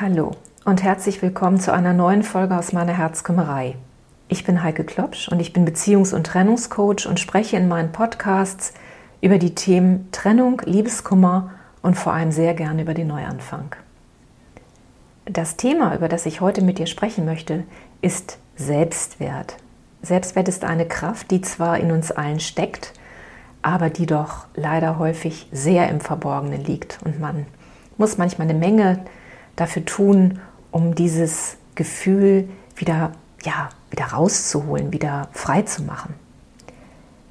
Hallo und herzlich willkommen zu einer neuen Folge aus meiner Herzkümmerei. Ich bin Heike Klopsch und ich bin Beziehungs- und Trennungscoach und spreche in meinen Podcasts über die Themen Trennung, Liebeskummer und vor allem sehr gerne über den Neuanfang. Das Thema, über das ich heute mit dir sprechen möchte, ist Selbstwert. Selbstwert ist eine Kraft, die zwar in uns allen steckt, aber die doch leider häufig sehr im Verborgenen liegt. Und man muss manchmal eine Menge dafür tun, um dieses Gefühl wieder, ja, wieder rauszuholen, wieder frei zu machen.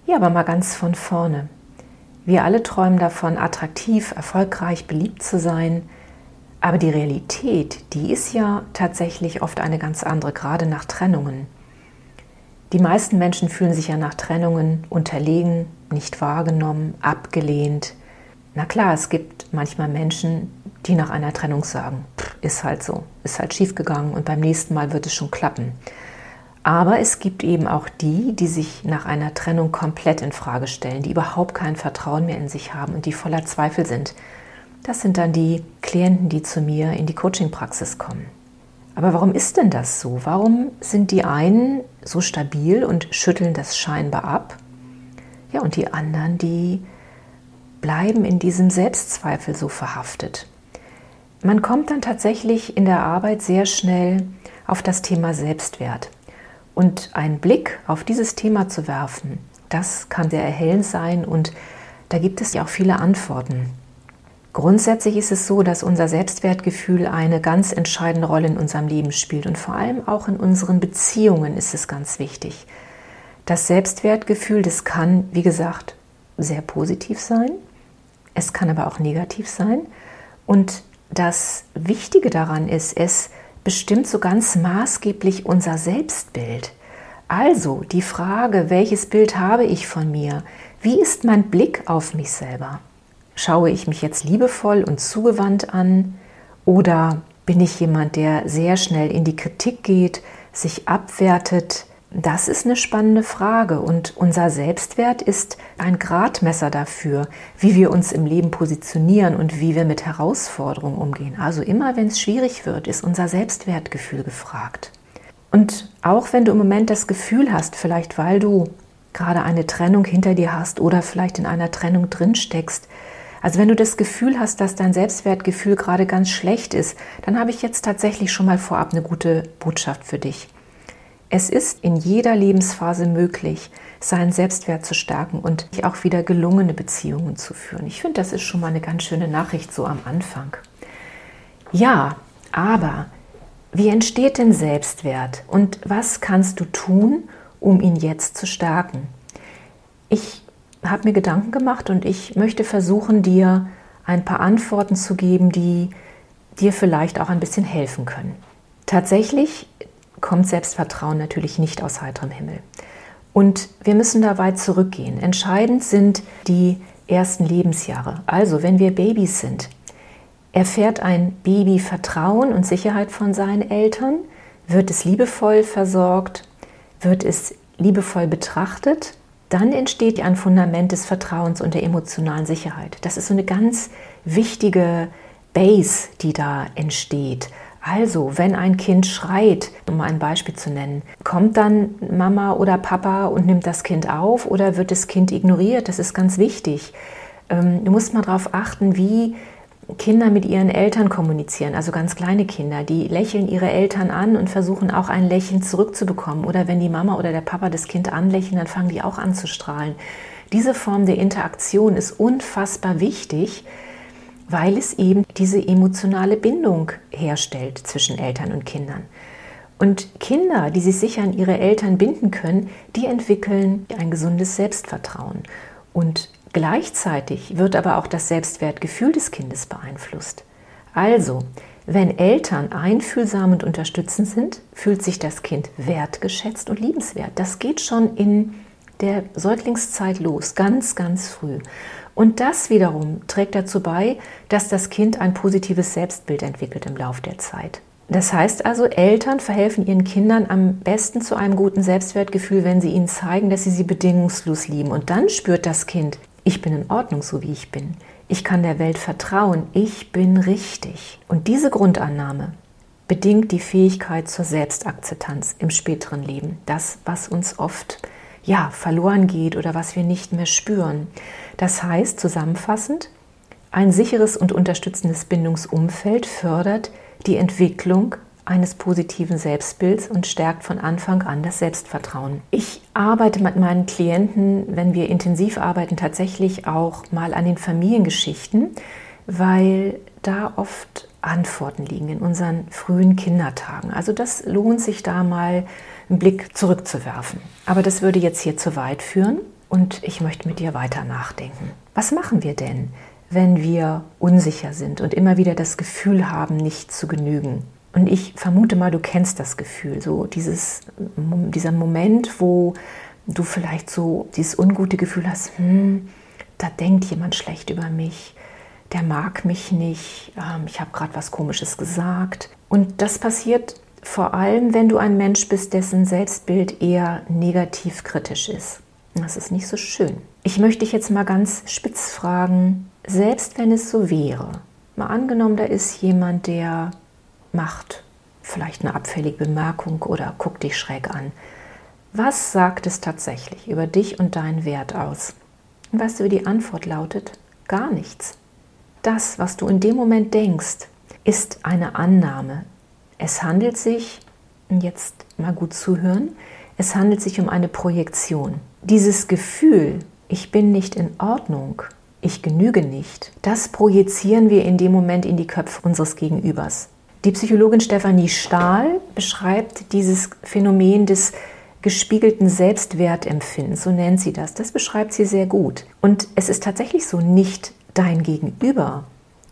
Ja, aber mal ganz von vorne. Wir alle träumen davon, attraktiv, erfolgreich, beliebt zu sein. Aber die Realität, die ist ja tatsächlich oft eine ganz andere, gerade nach Trennungen. Die meisten Menschen fühlen sich ja nach Trennungen unterlegen, nicht wahrgenommen, abgelehnt. Na klar, es gibt manchmal Menschen, die nach einer Trennung sagen, ist halt so, ist halt schiefgegangen und beim nächsten Mal wird es schon klappen. Aber es gibt eben auch die, die sich nach einer Trennung komplett in Frage stellen, die überhaupt kein Vertrauen mehr in sich haben und die voller Zweifel sind. Das sind dann die Klienten, die zu mir in die Coaching-Praxis kommen. Aber warum ist denn das so? Warum sind die einen so stabil und schütteln das scheinbar ab? Ja, und die anderen, die bleiben in diesem Selbstzweifel so verhaftet. Man kommt dann tatsächlich in der Arbeit sehr schnell auf das Thema Selbstwert. Und einen Blick auf dieses Thema zu werfen, das kann sehr erhellend sein und da gibt es ja auch viele Antworten. Grundsätzlich ist es so, dass unser Selbstwertgefühl eine ganz entscheidende Rolle in unserem Leben spielt und vor allem auch in unseren Beziehungen ist es ganz wichtig. Das Selbstwertgefühl, das kann, wie gesagt, sehr positiv sein, es kann aber auch negativ sein und das Wichtige daran ist, es bestimmt so ganz maßgeblich unser Selbstbild. Also die Frage, welches Bild habe ich von mir? Wie ist mein Blick auf mich selber? Schaue ich mich jetzt liebevoll und zugewandt an oder bin ich jemand, der sehr schnell in die Kritik geht, sich abwertet? Das ist eine spannende Frage und unser Selbstwert ist ein Gradmesser dafür, wie wir uns im Leben positionieren und wie wir mit Herausforderungen umgehen. Also immer wenn es schwierig wird, ist unser Selbstwertgefühl gefragt. Und auch wenn du im Moment das Gefühl hast, vielleicht weil du gerade eine Trennung hinter dir hast oder vielleicht in einer Trennung drin steckst, also wenn du das Gefühl hast, dass dein Selbstwertgefühl gerade ganz schlecht ist, dann habe ich jetzt tatsächlich schon mal vorab eine gute Botschaft für dich. Es ist in jeder Lebensphase möglich, seinen Selbstwert zu stärken und auch wieder gelungene Beziehungen zu führen. Ich finde, das ist schon mal eine ganz schöne Nachricht so am Anfang. Ja, aber wie entsteht denn Selbstwert und was kannst du tun, um ihn jetzt zu stärken? Ich habe mir Gedanken gemacht und ich möchte versuchen, dir ein paar Antworten zu geben, die dir vielleicht auch ein bisschen helfen können. Tatsächlich kommt Selbstvertrauen natürlich nicht aus heiterem Himmel. Und wir müssen da weit zurückgehen. Entscheidend sind die ersten Lebensjahre. Also, wenn wir Babys sind, erfährt ein Baby Vertrauen und Sicherheit von seinen Eltern, wird es liebevoll versorgt, wird es liebevoll betrachtet dann entsteht ein Fundament des Vertrauens und der emotionalen Sicherheit. Das ist so eine ganz wichtige Base, die da entsteht. Also, wenn ein Kind schreit, um mal ein Beispiel zu nennen, kommt dann Mama oder Papa und nimmt das Kind auf oder wird das Kind ignoriert? Das ist ganz wichtig. Ähm, du musst mal darauf achten, wie Kinder mit ihren Eltern kommunizieren, also ganz kleine Kinder, die lächeln ihre Eltern an und versuchen auch ein Lächeln zurückzubekommen. Oder wenn die Mama oder der Papa das Kind anlächeln, dann fangen die auch an zu strahlen. Diese Form der Interaktion ist unfassbar wichtig, weil es eben diese emotionale Bindung herstellt zwischen Eltern und Kindern. Und Kinder, die sich sicher an ihre Eltern binden können, die entwickeln ein gesundes Selbstvertrauen. Und Gleichzeitig wird aber auch das Selbstwertgefühl des Kindes beeinflusst. Also, wenn Eltern einfühlsam und unterstützend sind, fühlt sich das Kind wertgeschätzt und liebenswert. Das geht schon in der Säuglingszeit los, ganz, ganz früh. Und das wiederum trägt dazu bei, dass das Kind ein positives Selbstbild entwickelt im Laufe der Zeit. Das heißt also, Eltern verhelfen ihren Kindern am besten zu einem guten Selbstwertgefühl, wenn sie ihnen zeigen, dass sie sie bedingungslos lieben. Und dann spürt das Kind, ich bin in Ordnung, so wie ich bin. Ich kann der Welt vertrauen. Ich bin richtig. Und diese Grundannahme bedingt die Fähigkeit zur Selbstakzeptanz im späteren Leben. Das, was uns oft ja, verloren geht oder was wir nicht mehr spüren. Das heißt, zusammenfassend, ein sicheres und unterstützendes Bindungsumfeld fördert die Entwicklung eines positiven Selbstbilds und stärkt von Anfang an das Selbstvertrauen. Ich arbeite mit meinen Klienten, wenn wir intensiv arbeiten, tatsächlich auch mal an den Familiengeschichten, weil da oft Antworten liegen in unseren frühen Kindertagen. Also das lohnt sich da mal einen Blick zurückzuwerfen. Aber das würde jetzt hier zu weit führen und ich möchte mit dir weiter nachdenken. Was machen wir denn, wenn wir unsicher sind und immer wieder das Gefühl haben, nicht zu genügen? Und ich vermute mal, du kennst das Gefühl, so dieses, dieser Moment, wo du vielleicht so dieses ungute Gefühl hast, hm, da denkt jemand schlecht über mich, der mag mich nicht, ähm, ich habe gerade was Komisches gesagt. Und das passiert vor allem, wenn du ein Mensch bist, dessen Selbstbild eher negativ kritisch ist. Das ist nicht so schön. Ich möchte dich jetzt mal ganz spitz fragen, selbst wenn es so wäre, mal angenommen, da ist jemand, der macht vielleicht eine abfällige Bemerkung oder guckt dich schräg an. Was sagt es tatsächlich über dich und deinen Wert aus? Und weißt du, wie die Antwort lautet? Gar nichts. Das, was du in dem Moment denkst, ist eine Annahme. Es handelt sich, jetzt mal gut zuhören, es handelt sich um eine Projektion. Dieses Gefühl, ich bin nicht in Ordnung, ich genüge nicht, das projizieren wir in dem Moment in die Köpfe unseres Gegenübers. Die Psychologin Stefanie Stahl beschreibt dieses Phänomen des gespiegelten Selbstwertempfindens, so nennt sie das. Das beschreibt sie sehr gut. Und es ist tatsächlich so, nicht dein Gegenüber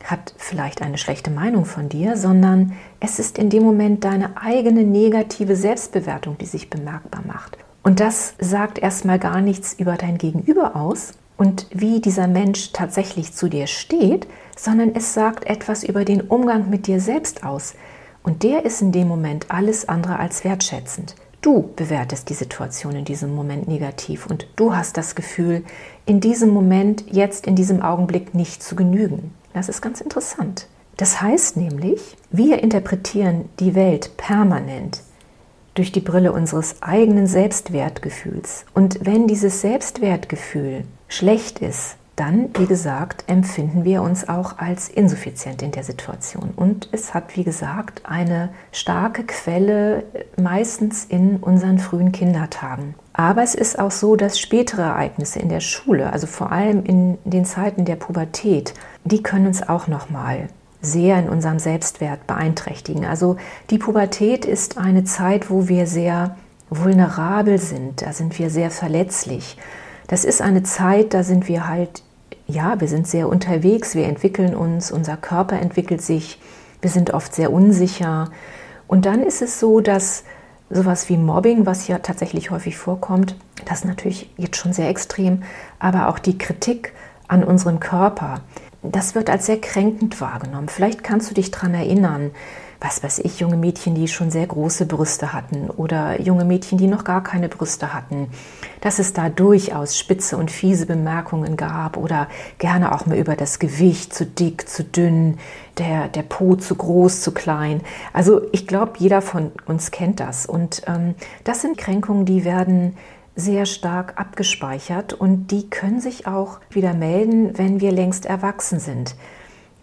hat vielleicht eine schlechte Meinung von dir, sondern es ist in dem Moment deine eigene negative Selbstbewertung, die sich bemerkbar macht. Und das sagt erstmal gar nichts über dein Gegenüber aus und wie dieser Mensch tatsächlich zu dir steht, sondern es sagt etwas über den Umgang mit dir selbst aus. Und der ist in dem Moment alles andere als wertschätzend. Du bewertest die Situation in diesem Moment negativ und du hast das Gefühl, in diesem Moment, jetzt in diesem Augenblick nicht zu genügen. Das ist ganz interessant. Das heißt nämlich, wir interpretieren die Welt permanent durch die Brille unseres eigenen Selbstwertgefühls. Und wenn dieses Selbstwertgefühl schlecht ist, dann, wie gesagt, empfinden wir uns auch als insuffizient in der Situation. Und es hat, wie gesagt, eine starke Quelle meistens in unseren frühen Kindertagen. Aber es ist auch so, dass spätere Ereignisse in der Schule, also vor allem in den Zeiten der Pubertät, die können uns auch nochmal sehr in unserem Selbstwert beeinträchtigen. Also die Pubertät ist eine Zeit, wo wir sehr vulnerabel sind, da sind wir sehr verletzlich. Das ist eine Zeit, da sind wir halt ja, wir sind sehr unterwegs, wir entwickeln uns, unser Körper entwickelt sich, wir sind oft sehr unsicher. Und dann ist es so, dass sowas wie Mobbing, was ja tatsächlich häufig vorkommt, das ist natürlich jetzt schon sehr extrem, aber auch die Kritik an unserem Körper, das wird als sehr kränkend wahrgenommen. Vielleicht kannst du dich daran erinnern, was weiß ich, junge Mädchen, die schon sehr große Brüste hatten oder junge Mädchen, die noch gar keine Brüste hatten, dass es da durchaus spitze und fiese Bemerkungen gab oder gerne auch mal über das Gewicht, zu dick, zu dünn, der, der Po zu groß, zu klein. Also ich glaube, jeder von uns kennt das und ähm, das sind Kränkungen, die werden sehr stark abgespeichert und die können sich auch wieder melden, wenn wir längst erwachsen sind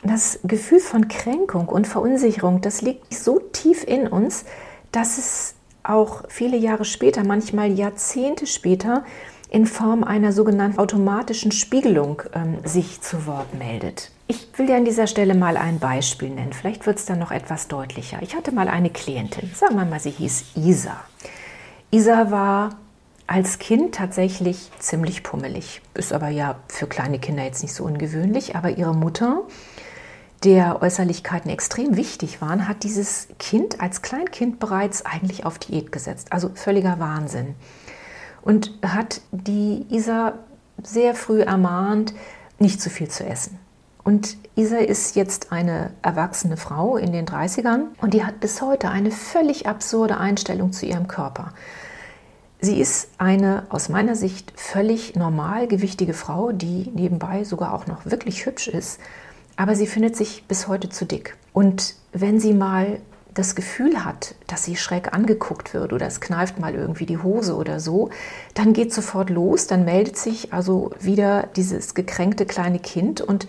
das Gefühl von Kränkung und Verunsicherung, das liegt so tief in uns, dass es auch viele Jahre später, manchmal Jahrzehnte später, in Form einer sogenannten automatischen Spiegelung ähm, sich zu Wort meldet. Ich will dir an dieser Stelle mal ein Beispiel nennen. Vielleicht wird es dann noch etwas deutlicher. Ich hatte mal eine Klientin, sagen wir mal, sie hieß Isa. Isa war als Kind tatsächlich ziemlich pummelig. Ist aber ja für kleine Kinder jetzt nicht so ungewöhnlich. Aber ihre Mutter der Äußerlichkeiten extrem wichtig waren, hat dieses Kind als Kleinkind bereits eigentlich auf Diät gesetzt. Also völliger Wahnsinn. Und hat die Isa sehr früh ermahnt, nicht zu viel zu essen. Und Isa ist jetzt eine erwachsene Frau in den 30ern und die hat bis heute eine völlig absurde Einstellung zu ihrem Körper. Sie ist eine aus meiner Sicht völlig normalgewichtige Frau, die nebenbei sogar auch noch wirklich hübsch ist, aber sie findet sich bis heute zu dick. Und wenn sie mal das Gefühl hat, dass sie schräg angeguckt wird oder es kneift mal irgendwie die Hose oder so, dann geht sofort los, dann meldet sich also wieder dieses gekränkte kleine Kind und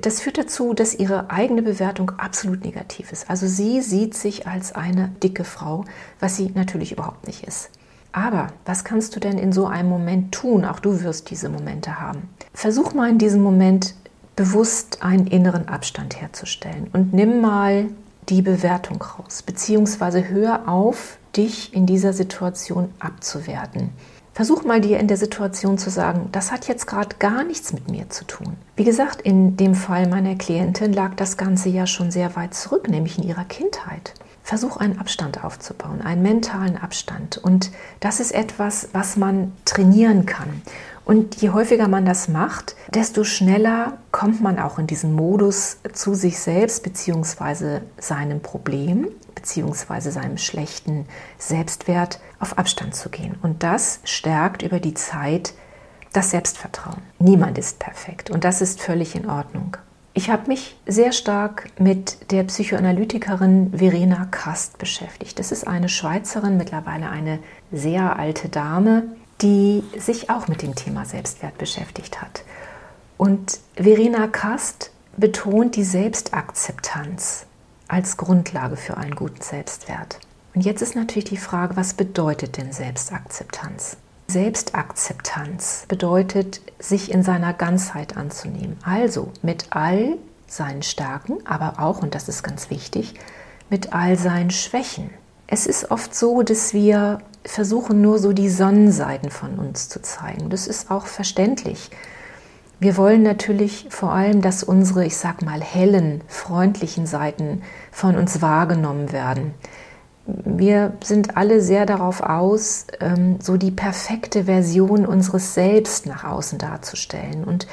das führt dazu, dass ihre eigene Bewertung absolut negativ ist. Also sie sieht sich als eine dicke Frau, was sie natürlich überhaupt nicht ist. Aber was kannst du denn in so einem Moment tun? Auch du wirst diese Momente haben. Versuch mal in diesem Moment bewusst einen inneren Abstand herzustellen und nimm mal die Bewertung raus, beziehungsweise hör auf, dich in dieser Situation abzuwerten. Versuch mal dir in der Situation zu sagen, das hat jetzt gerade gar nichts mit mir zu tun. Wie gesagt, in dem Fall meiner Klientin lag das Ganze ja schon sehr weit zurück, nämlich in ihrer Kindheit. Versuch einen Abstand aufzubauen, einen mentalen Abstand. Und das ist etwas, was man trainieren kann. Und je häufiger man das macht, desto schneller kommt man auch in diesen Modus zu sich selbst bzw. seinem Problem bzw. seinem schlechten Selbstwert auf Abstand zu gehen. Und das stärkt über die Zeit das Selbstvertrauen. Niemand ist perfekt und das ist völlig in Ordnung. Ich habe mich sehr stark mit der Psychoanalytikerin Verena Kast beschäftigt. Das ist eine Schweizerin, mittlerweile eine sehr alte Dame, die sich auch mit dem Thema Selbstwert beschäftigt hat. Und Verena Kast betont die Selbstakzeptanz als Grundlage für einen guten Selbstwert. Und jetzt ist natürlich die Frage, was bedeutet denn Selbstakzeptanz? Selbstakzeptanz bedeutet, sich in seiner Ganzheit anzunehmen. Also mit all seinen Stärken, aber auch, und das ist ganz wichtig, mit all seinen Schwächen. Es ist oft so, dass wir versuchen nur so die Sonnenseiten von uns zu zeigen. Das ist auch verständlich. Wir wollen natürlich vor allem, dass unsere, ich sag mal, hellen, freundlichen Seiten von uns wahrgenommen werden. Wir sind alle sehr darauf aus, ähm, so die perfekte Version unseres Selbst nach außen darzustellen. Und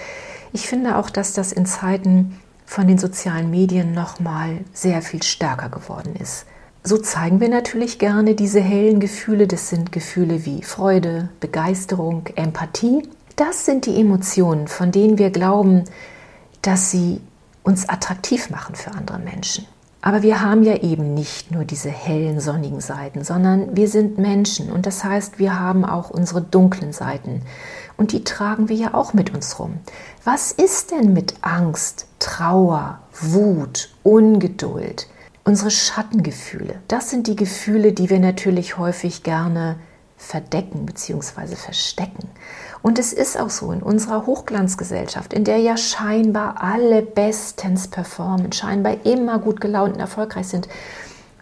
ich finde auch, dass das in Zeiten von den sozialen Medien nochmal sehr viel stärker geworden ist. So zeigen wir natürlich gerne diese hellen Gefühle. Das sind Gefühle wie Freude, Begeisterung, Empathie. Das sind die Emotionen, von denen wir glauben, dass sie uns attraktiv machen für andere Menschen. Aber wir haben ja eben nicht nur diese hellen, sonnigen Seiten, sondern wir sind Menschen und das heißt, wir haben auch unsere dunklen Seiten und die tragen wir ja auch mit uns rum. Was ist denn mit Angst, Trauer, Wut, Ungeduld? Unsere Schattengefühle, das sind die Gefühle, die wir natürlich häufig gerne verdecken bzw. verstecken. Und es ist auch so in unserer Hochglanzgesellschaft, in der ja scheinbar alle bestens performen, scheinbar immer gut gelaunt und erfolgreich sind,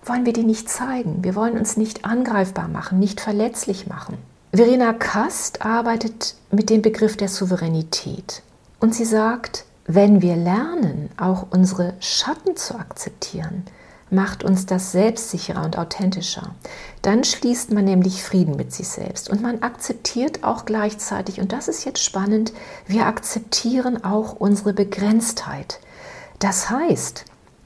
wollen wir die nicht zeigen. Wir wollen uns nicht angreifbar machen, nicht verletzlich machen. Verena Kast arbeitet mit dem Begriff der Souveränität. Und sie sagt, wenn wir lernen, auch unsere Schatten zu akzeptieren, macht uns das selbstsicherer und authentischer. Dann schließt man nämlich Frieden mit sich selbst und man akzeptiert auch gleichzeitig, und das ist jetzt spannend, wir akzeptieren auch unsere Begrenztheit. Das heißt,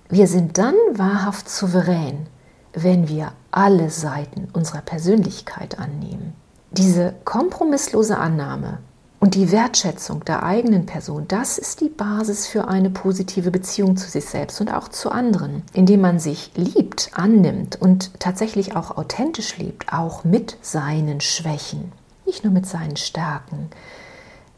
wir sind dann wahrhaft souverän, wenn wir alle Seiten unserer Persönlichkeit annehmen. Diese kompromisslose Annahme und die Wertschätzung der eigenen Person, das ist die Basis für eine positive Beziehung zu sich selbst und auch zu anderen, indem man sich liebt, annimmt und tatsächlich auch authentisch liebt, auch mit seinen Schwächen, nicht nur mit seinen Stärken.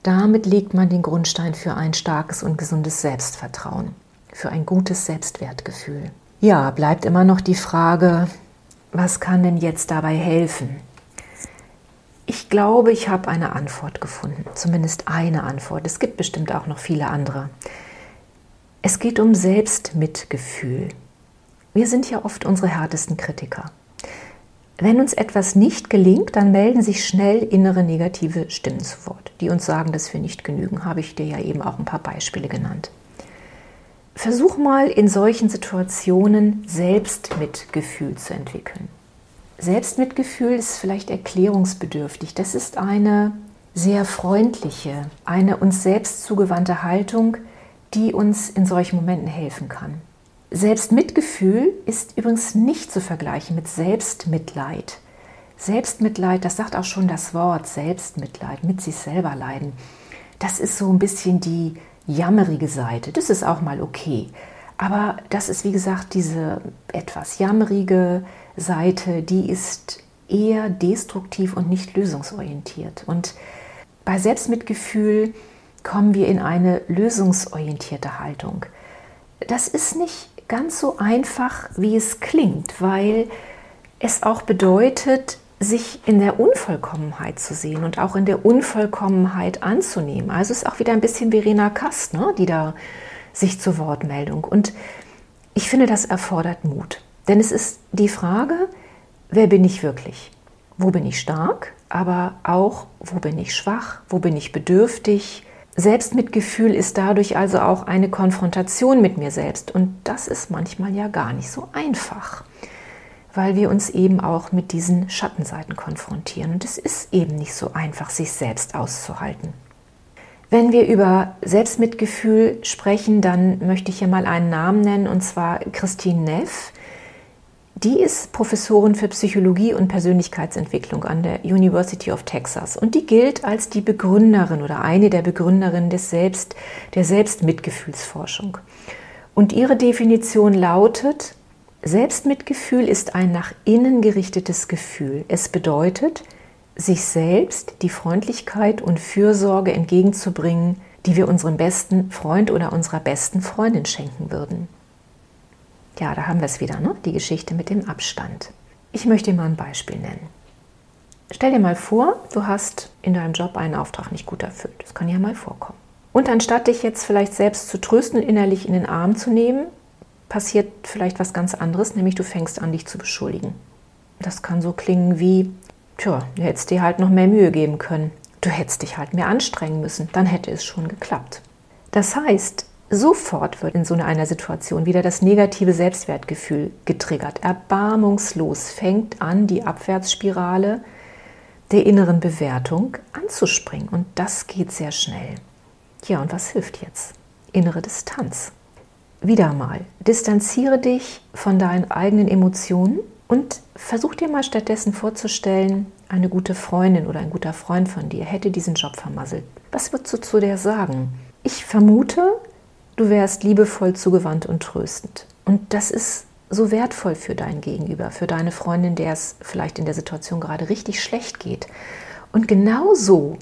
Damit legt man den Grundstein für ein starkes und gesundes Selbstvertrauen, für ein gutes Selbstwertgefühl. Ja, bleibt immer noch die Frage, was kann denn jetzt dabei helfen? Ich glaube, ich habe eine Antwort gefunden, zumindest eine Antwort. Es gibt bestimmt auch noch viele andere. Es geht um Selbstmitgefühl. Wir sind ja oft unsere härtesten Kritiker. Wenn uns etwas nicht gelingt, dann melden sich schnell innere negative Stimmen zu Wort, die uns sagen, dass wir nicht genügen. Habe ich dir ja eben auch ein paar Beispiele genannt. Versuch mal in solchen Situationen Selbstmitgefühl zu entwickeln. Selbstmitgefühl ist vielleicht erklärungsbedürftig. Das ist eine sehr freundliche, eine uns selbst zugewandte Haltung, die uns in solchen Momenten helfen kann. Selbstmitgefühl ist übrigens nicht zu vergleichen mit Selbstmitleid. Selbstmitleid, das sagt auch schon das Wort Selbstmitleid, mit sich selber leiden. Das ist so ein bisschen die jammerige Seite. Das ist auch mal okay. Aber das ist, wie gesagt, diese etwas jammerige Seite, die ist eher destruktiv und nicht lösungsorientiert. Und bei Selbstmitgefühl kommen wir in eine lösungsorientierte Haltung. Das ist nicht ganz so einfach, wie es klingt, weil es auch bedeutet, sich in der Unvollkommenheit zu sehen und auch in der Unvollkommenheit anzunehmen. Also ist auch wieder ein bisschen Verena Kast, ne, die da sich zur Wortmeldung. Und ich finde, das erfordert Mut. Denn es ist die Frage, wer bin ich wirklich? Wo bin ich stark? Aber auch, wo bin ich schwach? Wo bin ich bedürftig? Selbstmitgefühl ist dadurch also auch eine Konfrontation mit mir selbst. Und das ist manchmal ja gar nicht so einfach, weil wir uns eben auch mit diesen Schattenseiten konfrontieren. Und es ist eben nicht so einfach, sich selbst auszuhalten. Wenn wir über Selbstmitgefühl sprechen, dann möchte ich hier mal einen Namen nennen, und zwar Christine Neff. Die ist Professorin für Psychologie und Persönlichkeitsentwicklung an der University of Texas und die gilt als die Begründerin oder eine der Begründerinnen des Selbst, der Selbstmitgefühlsforschung. Und ihre Definition lautet, Selbstmitgefühl ist ein nach innen gerichtetes Gefühl. Es bedeutet, sich selbst die Freundlichkeit und Fürsorge entgegenzubringen, die wir unserem besten Freund oder unserer besten Freundin schenken würden. Ja, da haben wir es wieder, ne? die Geschichte mit dem Abstand. Ich möchte dir mal ein Beispiel nennen. Stell dir mal vor, du hast in deinem Job einen Auftrag nicht gut erfüllt. Das kann ja mal vorkommen. Und anstatt dich jetzt vielleicht selbst zu trösten und innerlich in den Arm zu nehmen, passiert vielleicht was ganz anderes, nämlich du fängst an, dich zu beschuldigen. Das kann so klingen wie, Tja, du hättest dir halt noch mehr Mühe geben können. Du hättest dich halt mehr anstrengen müssen. Dann hätte es schon geklappt. Das heißt, sofort wird in so einer Situation wieder das negative Selbstwertgefühl getriggert. Erbarmungslos fängt an, die Abwärtsspirale der inneren Bewertung anzuspringen. Und das geht sehr schnell. Ja, und was hilft jetzt? Innere Distanz. Wieder mal, distanziere dich von deinen eigenen Emotionen und versuch dir mal stattdessen vorzustellen, eine gute Freundin oder ein guter Freund von dir hätte diesen Job vermasselt. Was würdest du zu der sagen? Ich vermute, du wärst liebevoll zugewandt und tröstend. Und das ist so wertvoll für dein Gegenüber, für deine Freundin, der es vielleicht in der Situation gerade richtig schlecht geht. Und genau so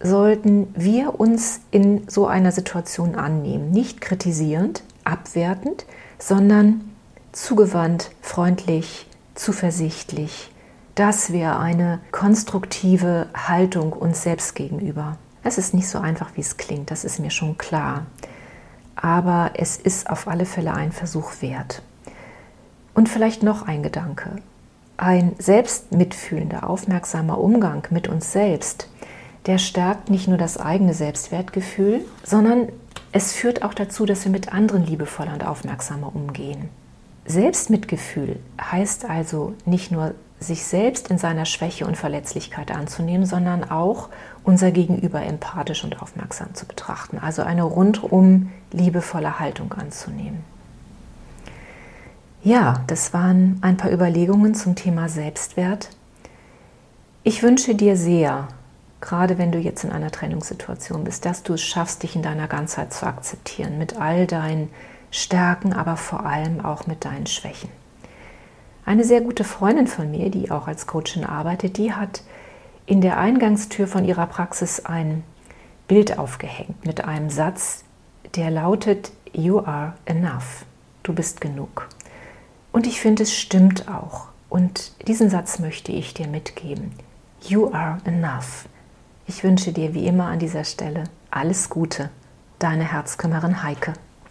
sollten wir uns in so einer Situation annehmen. Nicht kritisierend, abwertend, sondern zugewandt, freundlich, zuversichtlich. Das wäre eine konstruktive Haltung uns selbst gegenüber. Es ist nicht so einfach, wie es klingt, das ist mir schon klar. Aber es ist auf alle Fälle ein Versuch wert. Und vielleicht noch ein Gedanke. Ein selbstmitfühlender, aufmerksamer Umgang mit uns selbst, der stärkt nicht nur das eigene Selbstwertgefühl, sondern es führt auch dazu, dass wir mit anderen liebevoller und aufmerksamer umgehen. Selbstmitgefühl heißt also nicht nur sich selbst in seiner Schwäche und Verletzlichkeit anzunehmen, sondern auch unser Gegenüber empathisch und aufmerksam zu betrachten, also eine rundum liebevolle Haltung anzunehmen. Ja, das waren ein paar Überlegungen zum Thema Selbstwert. Ich wünsche dir sehr, gerade wenn du jetzt in einer Trennungssituation bist, dass du es schaffst, dich in deiner Ganzheit zu akzeptieren, mit all deinen Stärken, aber vor allem auch mit deinen Schwächen. Eine sehr gute Freundin von mir, die auch als Coachin arbeitet, die hat in der Eingangstür von ihrer Praxis ein Bild aufgehängt mit einem Satz, der lautet, You are enough. Du bist genug. Und ich finde, es stimmt auch. Und diesen Satz möchte ich dir mitgeben. You are enough. Ich wünsche dir wie immer an dieser Stelle alles Gute. Deine Herzkümmerin Heike.